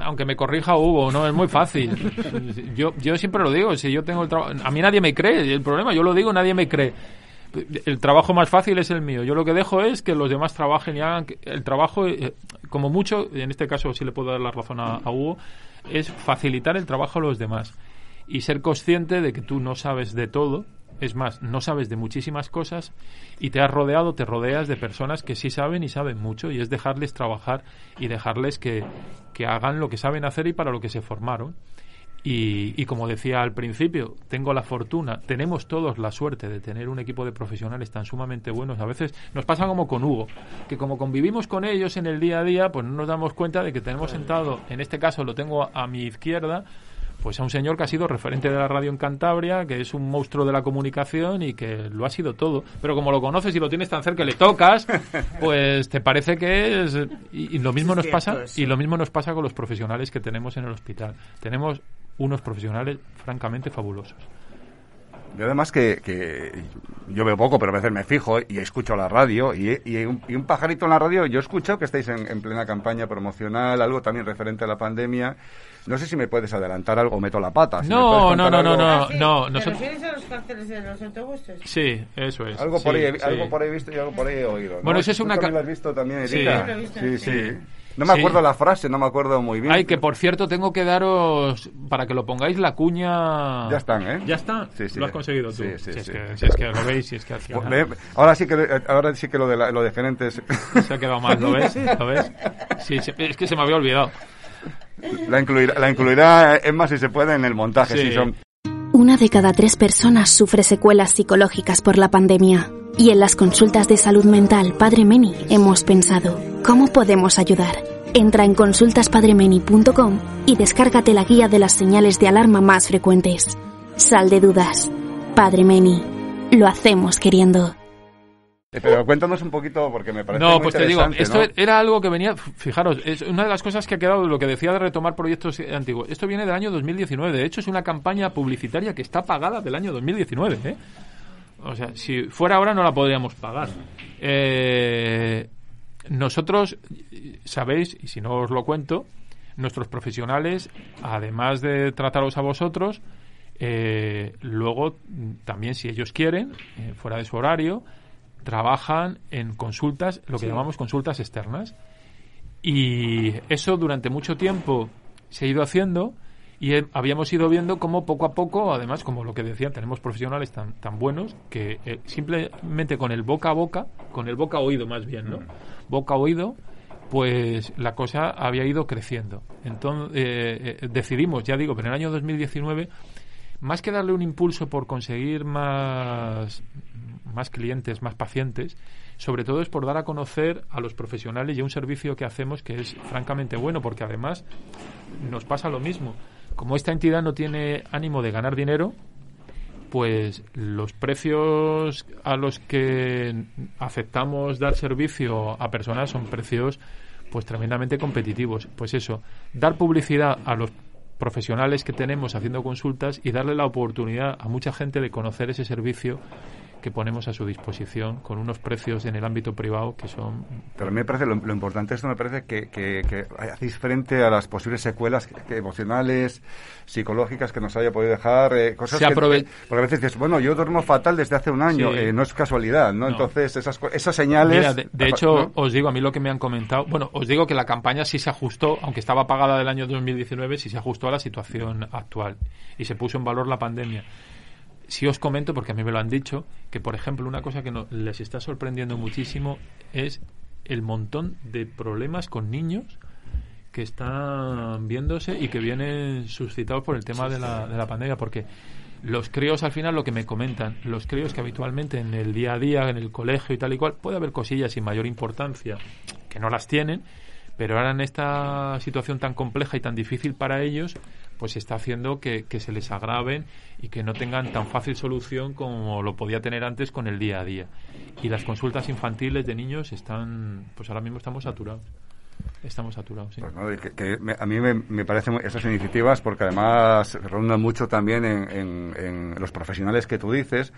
aunque me corrija Hugo, no es muy fácil. <laughs> Yo, yo siempre lo digo, si yo tengo el trabajo, a mí nadie me cree, el problema, yo lo digo, nadie me cree el trabajo más fácil es el mío. Yo lo que dejo es que los demás trabajen y hagan el trabajo, eh, como mucho, en este caso sí le puedo dar la razón a, Hugo, es facilitar el trabajo a los demás y ser consciente de que tú no sabes de todo Es más, no sabes de muchísimas cosas y te has rodeado, te rodeas de personas que sí saben y saben mucho y es dejarles trabajar y dejarles que, que hagan lo que saben hacer y para lo que se formaron. Y, como decía al principio, tengo la fortuna, tenemos todos la suerte de tener un equipo de profesionales tan sumamente buenos. A veces nos pasa como con Hugo, que como convivimos con ellos en el día a día, pues no nos damos cuenta de que tenemos sentado, en este caso lo tengo a mi izquierda, pues a un señor que ha sido referente de la radio en Cantabria, que es un monstruo de la comunicación y que lo ha sido todo. Pero como lo conoces y lo tienes tan cerca, le tocas, <laughs> pues te parece que es y, lo mismo nos pasa y lo mismo nos pasa con los profesionales que tenemos en el hospital. Tenemos unos profesionales francamente fabulosos. Yo además que, yo veo poco, pero a veces me fijo y escucho la radio y, un, pajarito en la radio, yo escucho que estáis en, plena campaña promocional, algo también referente a la pandemia. No sé si me puedes adelantar algo, meto la pata. no, no, no, no, no, no, ¿Te refieres a los carteles de los autobuses? Sí, eso es. Algo por, ahí, algo por ahí he visto y algo por ahí he oído. Bueno, eso es una... ¿Tú lo has visto también, Erika? Sí, sí, sí. No me acuerdo la frase, no me acuerdo muy bien. Ay, que por cierto, tengo que daros, para que lo pongáis, la cuña... Ya están, ¿eh? ¿Ya está? Sí, sí. Lo has conseguido tú. Sí, sí, si, es que, si es que lo veis, si es que Ahora sí que, ahora sí que lo de, lo de gerentes... <laughs> Se ha quedado mal, ¿lo ves? ¿Lo ves? Sí, es que se me había olvidado. La incluirá, la incluirá Emma si se puede en el montaje. Si son... Una de cada tres personas sufre secuelas psicológicas por la pandemia. Y en las consultas de salud mental Padre Meni hemos pensado, ¿cómo podemos ayudar? Entra en consultaspadremeni.com y descárgate la guía de las señales de alarma más frecuentes. Sal de dudas. Padre Meni. Lo hacemos queriendo. Pero cuéntanos un poquito porque me parece No, pues te digo, esto era algo que venía, fijaros, es una de las cosas que ha quedado lo que decía de retomar proyectos antiguos. Esto viene del año 2019, de hecho es una campaña publicitaria que está pagada del año 2019, ¿eh? O sea, si fuera ahora no la podríamos pagar. Eh, nosotros, sabéis, y si no os lo cuento, nuestros profesionales, además de trataros a vosotros, eh, luego también, si ellos quieren, eh, fuera de su horario, trabajan en consultas, lo que llamamos consultas externas. Y eso durante mucho tiempo se ha ido haciendo y habíamos ido viendo cómo poco a poco, además, como lo que decía, tenemos profesionales tan, tan buenos que eh, simplemente con el boca a boca, con el boca a oído más bien, ¿no? Boca a oído, pues la cosa había ido creciendo. Entonces eh, eh, decidimos, ya digo, pero en el año 2019, más que darle un impulso por conseguir más, más clientes, más pacientes, sobre todo es por dar a conocer a los profesionales y un servicio que hacemos que es francamente bueno, porque además nos pasa lo mismo como esta entidad no tiene ánimo de ganar dinero, pues los precios a los que aceptamos dar servicio a personas son precios pues tremendamente competitivos. Pues eso, dar publicidad a los profesionales que tenemos haciendo consultas y darle la oportunidad a mucha gente de conocer ese servicio que ponemos a su disposición con unos precios en el ámbito privado que son... Pero a mí me parece, lo, importante esto me parece que, que, hacéis frente a las posibles secuelas emocionales, psicológicas que nos haya podido dejar, eh, cosas que, Porque a veces dices, bueno, yo duermo fatal desde hace un año, eh, no es casualidad, ¿no? Entonces, esas, esas señales... de, hecho, os digo, a mí lo que me han comentado, bueno, os digo que la campaña sí se ajustó, aunque estaba pagada del año 2019, sí se ajustó a la situación actual y se puso en valor la pandemia sí os comento, porque a mí me lo han dicho, que por ejemplo una cosa que no, les está sorprendiendo muchísimo es el montón de problemas con niños que están viéndose y que vienen suscitados por el tema de la, de la pandemia, porque los críos al final lo que me comentan, los críos que habitualmente en el día a día, en el colegio y tal y cual, puede haber cosillas sin mayor importancia que no las tienen, pero ahora en esta situación tan compleja y tan difícil para ellos, pues está haciendo que, se les agraven y que no tengan tan fácil solución como lo podía tener antes con el día a día. Y las consultas infantiles de niños están, pues ahora mismo estamos saturados. Estamos saturados, sí. Pues que, a mí me, parecen esas iniciativas porque además rondan mucho también en, en, los profesionales que tú dices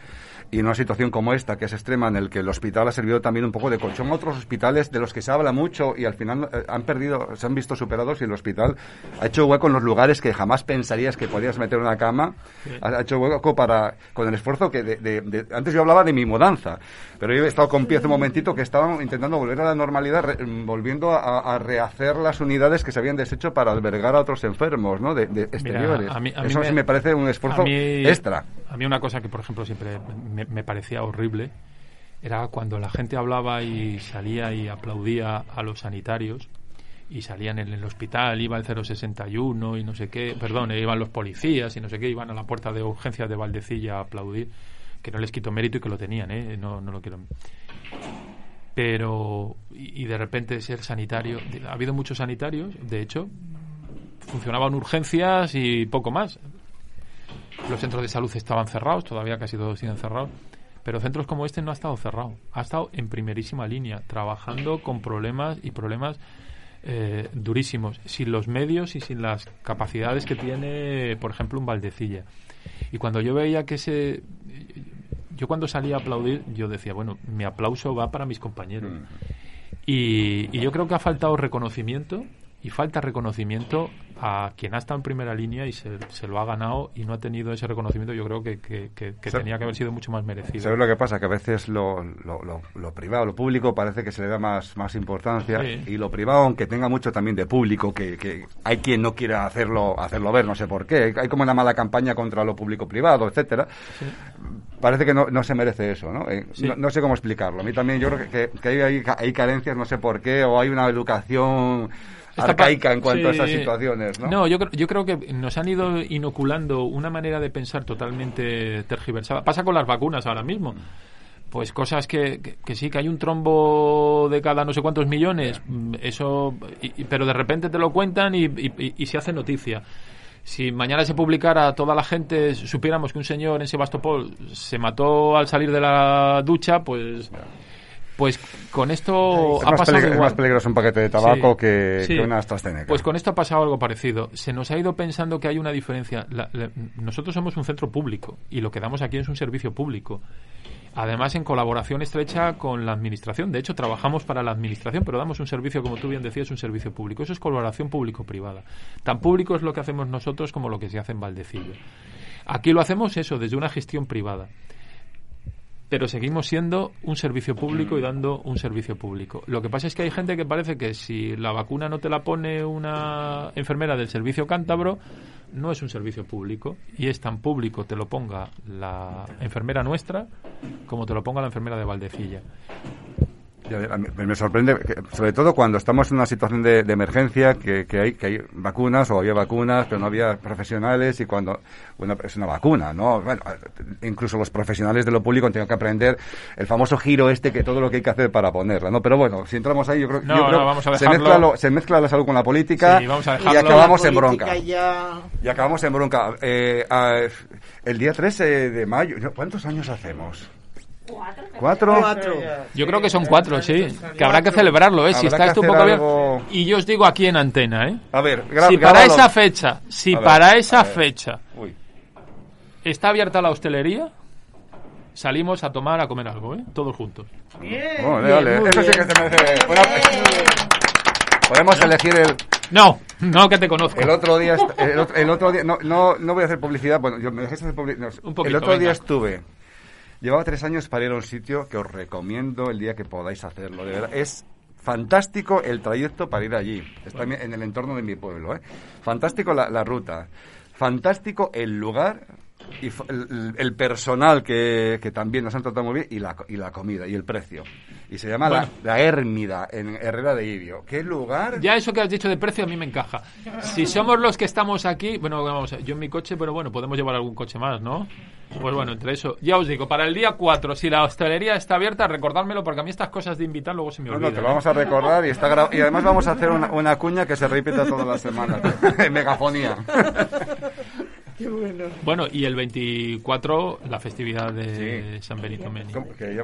y en una situación como esta, que es extrema, en el que el hospital ha servido también un poco de colchón. A otros hospitales de los que se habla mucho y al final eh, han perdido, se han visto superados y el hospital ha hecho hueco en los lugares que jamás pensarías que podías meter una cama, ha, hecho hueco para, con el esfuerzo que de, antes yo hablaba de mi mudanza, pero yo he estado con pie hace un momentito que estaban intentando volver a la normalidad, volviendo a, rehacer las unidades que se habían deshecho para albergar a otros enfermos, ¿no? De, exteriores. Eso sí me parece un esfuerzo extra. a mí una cosa que, por ejemplo, siempre me, parecía horrible era cuando la gente hablaba y salía y aplaudía a los sanitarios y salían en el hospital, iba el 061 y no sé qué, perdón, iban los policías y no sé qué, iban a la puerta de urgencias de Valdecilla a aplaudir, que no les quito mérito y que lo tenían, ¿eh? no, no lo quiero. Pero, y de repente ser sanitario, ha habido muchos sanitarios, de hecho, funcionaban urgencias y poco más. Los centros de salud estaban cerrados, todavía casi todos siguen cerrados. Pero centros como este no ha estado cerrado. Ha estado en primerísima línea, trabajando con problemas y problemas eh, durísimos, sin los medios y sin las capacidades que tiene, por ejemplo, un Valdecilla. Y cuando yo veía que ese... Yo cuando salía a aplaudir, yo decía, bueno, mi aplauso va para mis compañeros. Mm. y yo creo que ha faltado reconocimiento y falta reconocimiento a quien ha estado en primera línea y se, lo ha ganado y no ha tenido ese reconocimiento, yo creo que, tenía que haber sido mucho más merecido. ¿Sabes lo que pasa? Que a veces lo, lo, privado, lo público parece que se le da más, más importancia y lo privado, aunque tenga mucho también de público, que, hay quien no quiera hacerlo, hacerlo ver, no sé por qué, hay como una mala campaña contra lo público-privado, etcétera. Parece que no, no, se merece eso, ¿no? Eh, ¿no? sé cómo explicarlo. A mí también yo creo que, que hay, hay carencias, no sé por qué, o hay una educación arcaica en cuanto a esas situaciones, ¿no? No, yo, yo creo que nos han ido inoculando una manera de pensar totalmente tergiversada. Pasa con las vacunas ahora mismo. Pues cosas que, que, sí, que hay un trombo de cada no sé cuántos millones, mm, eso, pero de repente te lo cuentan y, y, se hace noticia si mañana se publicara toda la gente supiéramos que un señor en Sebastopol se mató al salir de la ducha, pues pues con esto ha pasado Es más peligroso un paquete de tabaco que, una AstraZeneca. Pues con esto ha pasado algo parecido. Se nos ha ido pensando que hay una diferencia. nosotros somos un centro público y lo que damos aquí es un servicio público. Además, en colaboración estrecha con la Administración. De hecho, trabajamos para la Administración, pero damos un servicio, como tú bien decías, un servicio público. Eso es colaboración público-privada. Tan público es lo que hacemos nosotros como lo que se hace en Valdecillo. Aquí lo hacemos eso, desde una gestión privada pero seguimos siendo un servicio público y dando un servicio público. Lo que pasa es que hay gente que parece que si la vacuna no te la pone una enfermera del servicio cántabro, no es un servicio público y es tan público te lo ponga la enfermera nuestra como te lo ponga la enfermera de Valdecilla me sorprende, sobre todo cuando estamos en una situación de, emergencia, que, hay, que hay vacunas o había vacunas, pero no había profesionales y cuando, bueno, es una vacuna, ¿no? Bueno, incluso los profesionales de lo público tienen que aprender el famoso giro este que todo lo que hay que hacer para ponerla, ¿no? Pero bueno, si entramos ahí, yo creo, que se, mezcla se mezcla la salud con la política y acabamos en bronca. Y acabamos en bronca. Eh, el día 13 de mayo, ¿cuántos años hacemos? ¿Cuatro? Yo creo que son cuatro, sí. Que habrá que celebrarlo, ¿eh? Si está esto un poco Y yo os digo aquí en antena, ¿eh? A ver, si para esa fecha, si para esa fecha está abierta la hostelería, salimos a tomar, a comer algo, ¿eh? Todos juntos. Bien, Eso sí que se merece. Podemos elegir el. No, no que te conozco. El otro día, el otro, día, no, no, no voy a hacer publicidad, bueno, yo me dejé hacer publicidad. el otro día estuve Llevaba tres años para ir a un sitio que os recomiendo el día que podáis hacerlo. De verdad, es fantástico el trayecto para ir allí. Está en el entorno de mi pueblo. ¿eh? Fantástico la, ruta. Fantástico el lugar y el, personal que, que, también nos han tratado muy bien y la, y la comida y el precio. Y se llama la, la, Hérmida en Herrera de Ibio. ¿Qué lugar? Ya eso que has dicho de precio a mí me encaja. Si somos los que estamos aquí, bueno, vamos, yo en mi coche, pero bueno, podemos llevar algún coche más, ¿no? Pues bueno, entre eso, ya os digo, para el día 4, si la hostelería está abierta, recordármelo, porque a mí estas cosas de invitar luego se me olvidan. No, te lo vamos a recordar y, está y además vamos a hacer una, una cuña que se repita todas las semanas. Megafonía. <laughs> Qué bueno. Bueno, y el 24, la festividad de San Benito Meni.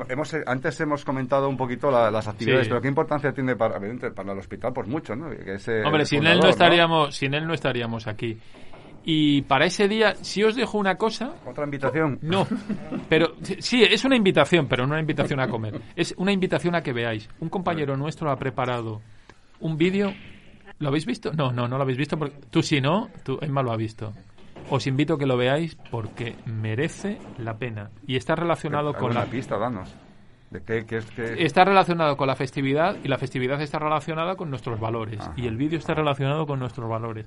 hemos, antes hemos comentado un poquito las actividades, pero ¿qué importancia tiene para, para el hospital? Pues mucho, ¿no? Hombre, sin él no estaríamos, sin él no estaríamos aquí. Y para ese día, si os dejo una cosa. ¿Otra invitación? No, pero sí, es una invitación, pero no una invitación a comer. Es una invitación a que veáis. Un compañero nuestro ha preparado un vídeo. ¿Lo habéis visto? No, no, no lo habéis visto. Porque, tú sí, ¿no? Tú, Emma lo ha visto. Os invito a que lo veáis porque merece la pena. Y está relacionado con la. pista, danos. ¿De qué, es, Está relacionado con la festividad y la festividad está relacionada con nuestros valores. Y el vídeo está relacionado con nuestros valores.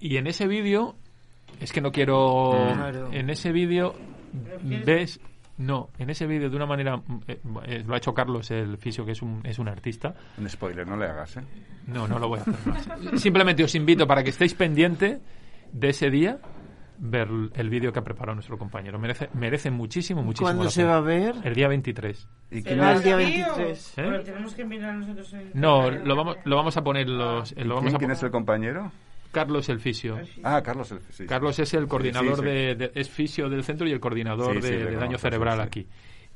Y en ese vídeo, es que no quiero... En ese vídeo ves no, en ese vídeo de una manera eh, eh, lo ha hecho Carlos el fisio que es un es un artista. Un spoiler, no le hagas, ¿eh? No, no lo voy a hacer más. Simplemente os invito para que estéis pendiente de ese día ver el vídeo que ha preparado nuestro compañero. Merece, merece muchísimo, muchísimo. ¿Cuándo se va a ver? El día 23. ¿Y quién es? el día 23? ¿Eh? tenemos que mirar nosotros No, lo vamos, lo vamos a poner los... Lo vamos ¿Quién, es el compañero? Carlos el fisio. Ah, Carlos el fisio. Carlos es el coordinador De, es fisio del centro y el coordinador de, daño cerebral aquí.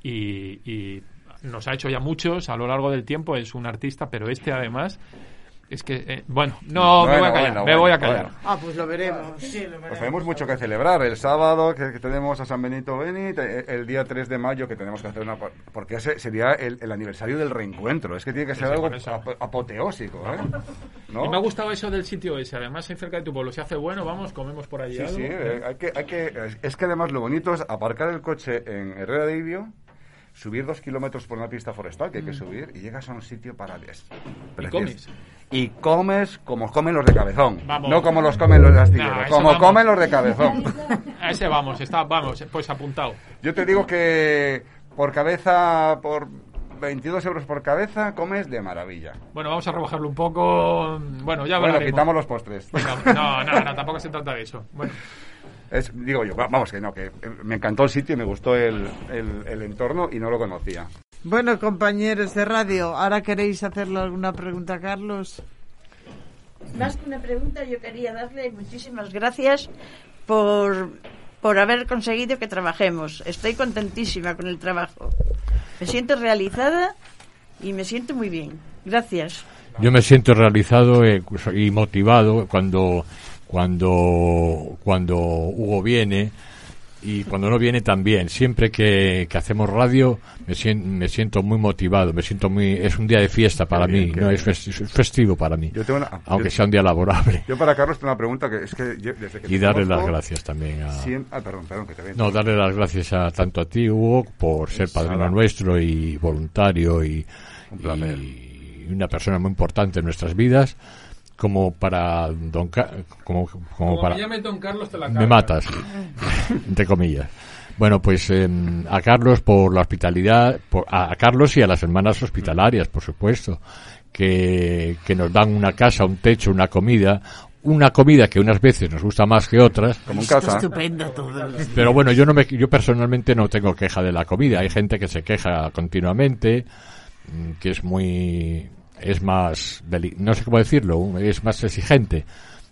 Y, y nos ha hecho ya muchos a lo largo del tiempo, es un artista, pero este además es que, eh, bueno, no, me voy a callar, me voy a callar. Ah, pues lo veremos. Pues tenemos mucho que celebrar. El sábado que, tenemos a San Benito Beni, el día 3 de mayo que tenemos que hacer una... Porque ese sería el, aniversario del reencuentro. Es que tiene que ser algo apoteósico, ¿eh? ¿No? Y me ha gustado eso del sitio ese. Además, en cerca de tu pueblo. Si hace bueno, vamos, comemos por allí Sí, sí. Eh, hay que, hay que, es que además lo bonito es aparcar el coche en Herrera de Ibio subir dos kilómetros por una pista forestal que hay que mm. subir y llegas a un sitio para ¿Y comes? Y comes como comen los de cabezón, no como los comen los de astillero, como comen los de cabezón. <laughs> A ese vamos, está, vamos, pues apuntado. Yo te digo que por cabeza, por 22 euros por cabeza, comes de maravilla. Bueno, vamos a rebajarlo un poco. Bueno, ya Bueno, quitamos los postres. <laughs> no, no, no, tampoco se trata de eso. Bueno. Es, digo yo, vamos, que no, que me encantó el sitio y me gustó el, el, entorno y no lo conocía. Bueno, compañeros de radio, ¿ahora queréis hacerle alguna pregunta a Carlos? Más que una pregunta, yo quería darle muchísimas gracias por, por haber conseguido que trabajemos. Estoy contentísima con el trabajo. Me siento realizada y me siento muy bien. Gracias. Yo me siento realizado eh, y motivado cuando cuando, cuando Hugo viene y cuando no viene también. Siempre que, hacemos radio me, siento, me siento muy motivado, me siento muy... Es un día de fiesta para mí, no es festivo para mí, aunque sea un día laborable. Yo para Carlos tengo una pregunta que es que... Desde que y darle las gracias también a... ah, perdón, perdón, que te No, darle las gracias a, tanto a ti, Hugo, por ser padrino nuestro y voluntario y, y una persona muy importante en nuestras vidas como para don como, como, para me don Carlos te la me matas entre comillas bueno pues em, a Carlos por la hospitalidad a, Carlos y a las hermanas hospitalarias por supuesto que, que nos dan una casa un techo una comida una comida que unas veces nos gusta más que otras. Como en casa. Pero bueno, yo no me, yo personalmente no tengo queja de la comida. Hay gente que se queja continuamente, mm, que es muy, es más, no sé cómo decirlo, es más exigente.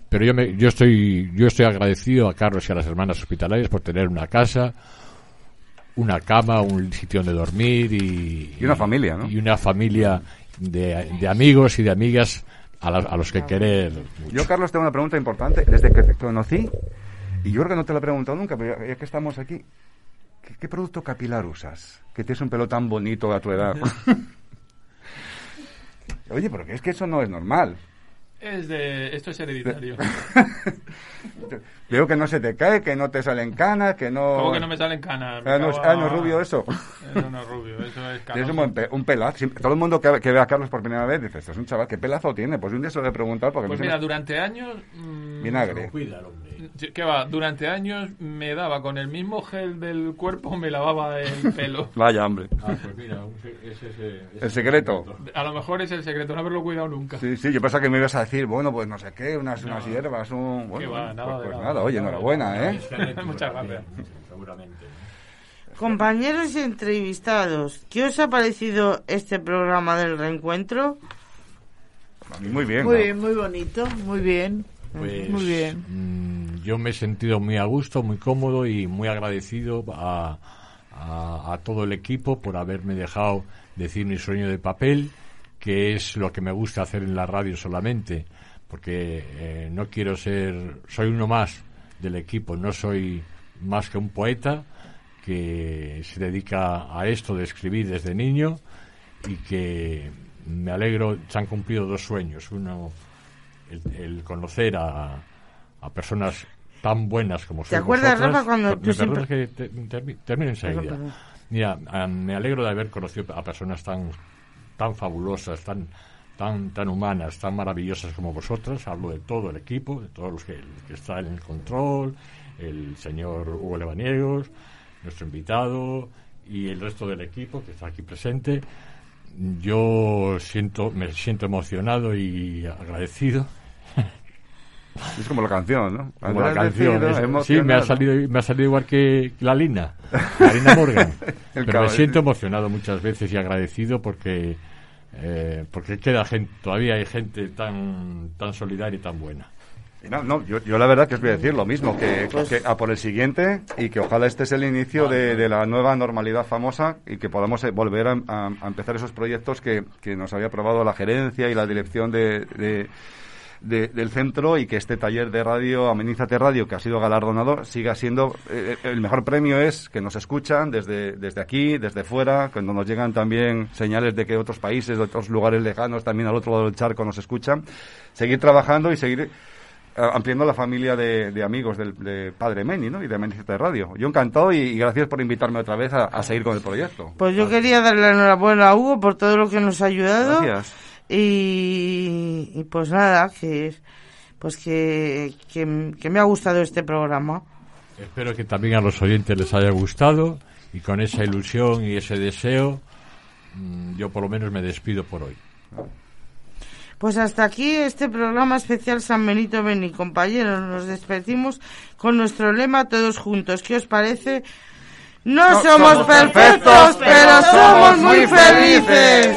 Pero yo, me, yo, estoy, yo estoy agradecido a Carlos y a las hermanas hospitalarias por tener una casa, una cama, un sitio donde dormir y, y una familia, ¿no? Y una familia de, de amigos y de amigas a, a, los que querer. Yo, Carlos, tengo una pregunta importante. Desde que te conocí, y yo creo que no te lo he preguntado nunca, pero ya que estamos aquí, ¿qué, qué producto capilar usas? Que tienes un pelo tan bonito a tu edad. <laughs> Oye, pero es que eso no es normal. Es de, esto es hereditario. <laughs> Veo que no se te cae, que no te salen canas, que no... ¿Cómo que no me salen canas? Ah, no, ah, no, es rubio eso. Eso no es rubio, eso es Es un, un pelazo. Todo el mundo que, que, ve a Carlos por primera vez dice, esto es un chaval, ¿qué pelazo tiene? Pues un día se lo he preguntado porque... Pues mira, durante años... Mmm, Vinagre. ¿Qué va? Durante años me daba con el mismo gel del cuerpo, me lavaba el <laughs> pelo. Vaya, hombre. Ah, pues mira, es ese, el secreto. A lo mejor es el secreto, no haberlo cuidado nunca. Sí, sí, yo pensaba que me ibas a decir, bueno, pues no sé qué, unas, unas hierbas, un... Bueno, va, nada, pues, pues nada, oye, enhorabuena, ¿eh? Muchas gracias. Seguramente. Compañeros y entrevistados, ¿qué os ha parecido este programa del reencuentro? A mí muy bien. Muy bien, muy bonito, muy bien. Pues, muy bien. Mm, yo me he sentido muy a gusto, muy cómodo y muy agradecido a, a, todo el equipo por haberme dejado decir mi sueño de papel, que es lo que me gusta hacer en la radio solamente, porque eh, no quiero ser, soy uno más del equipo, no soy más que un poeta que se dedica a esto de escribir desde niño y que me alegro, se han cumplido dos sueños. Uno, el, conocer a, a, personas tan buenas como ¿Te acuerdas, Rafa, cuando tú siempre... que termine enseguida. Mira, me alegro de haber conocido a personas tan, tan fabulosas, tan tan, tan humanas, tan maravillosas como vosotras. Hablo de todo el equipo, de todos los que, que está en el control, el señor Hugo Levaniegos, nuestro invitado y el resto del equipo que está aquí presente. Yo siento, me siento emocionado y agradecido. Es como la canción, ¿no? Como la canción. sí, me ha, salido, me ha salido igual que la Lina, <laughs> la Lina Morgan. Pero me siento emocionado muchas veces y agradecido porque eh, porque queda gente, todavía hay gente tan, tan solidaria y tan buena. No, no, yo, yo, la verdad que os voy a decir lo mismo, que, a por el siguiente y que ojalá este es el inicio de, la nueva normalidad famosa y que podamos eh, volver a, empezar esos proyectos que, que, nos había aprobado la gerencia y la dirección de, del centro y que este taller de radio, Amenízate Radio, que ha sido galardonado, siga siendo. Eh, eh, el mejor premio es que nos escuchan desde, desde aquí, desde fuera, cuando nos llegan también señales de que otros países, de otros lugares lejanos, también al otro lado del charco nos escuchan. Seguir trabajando y seguir ampliando la familia de, amigos del, de Padre Meni ¿no? y de Amenízate Radio. Yo encantado y, gracias por invitarme otra vez a, seguir con el proyecto. Pues yo quería darle la enhorabuena a Hugo por todo lo que nos ha ayudado. Gracias y, pues nada, que pues que, que, me ha gustado este programa. Espero que también a los oyentes les haya gustado y con esa ilusión y ese deseo mm, yo por lo menos me despido por hoy. Pues hasta aquí este programa especial San Benito Beni, compañeros. Nos despedimos con nuestro lema todos juntos. ¿Qué os parece? No, somos, perfectos, pero somos muy felices.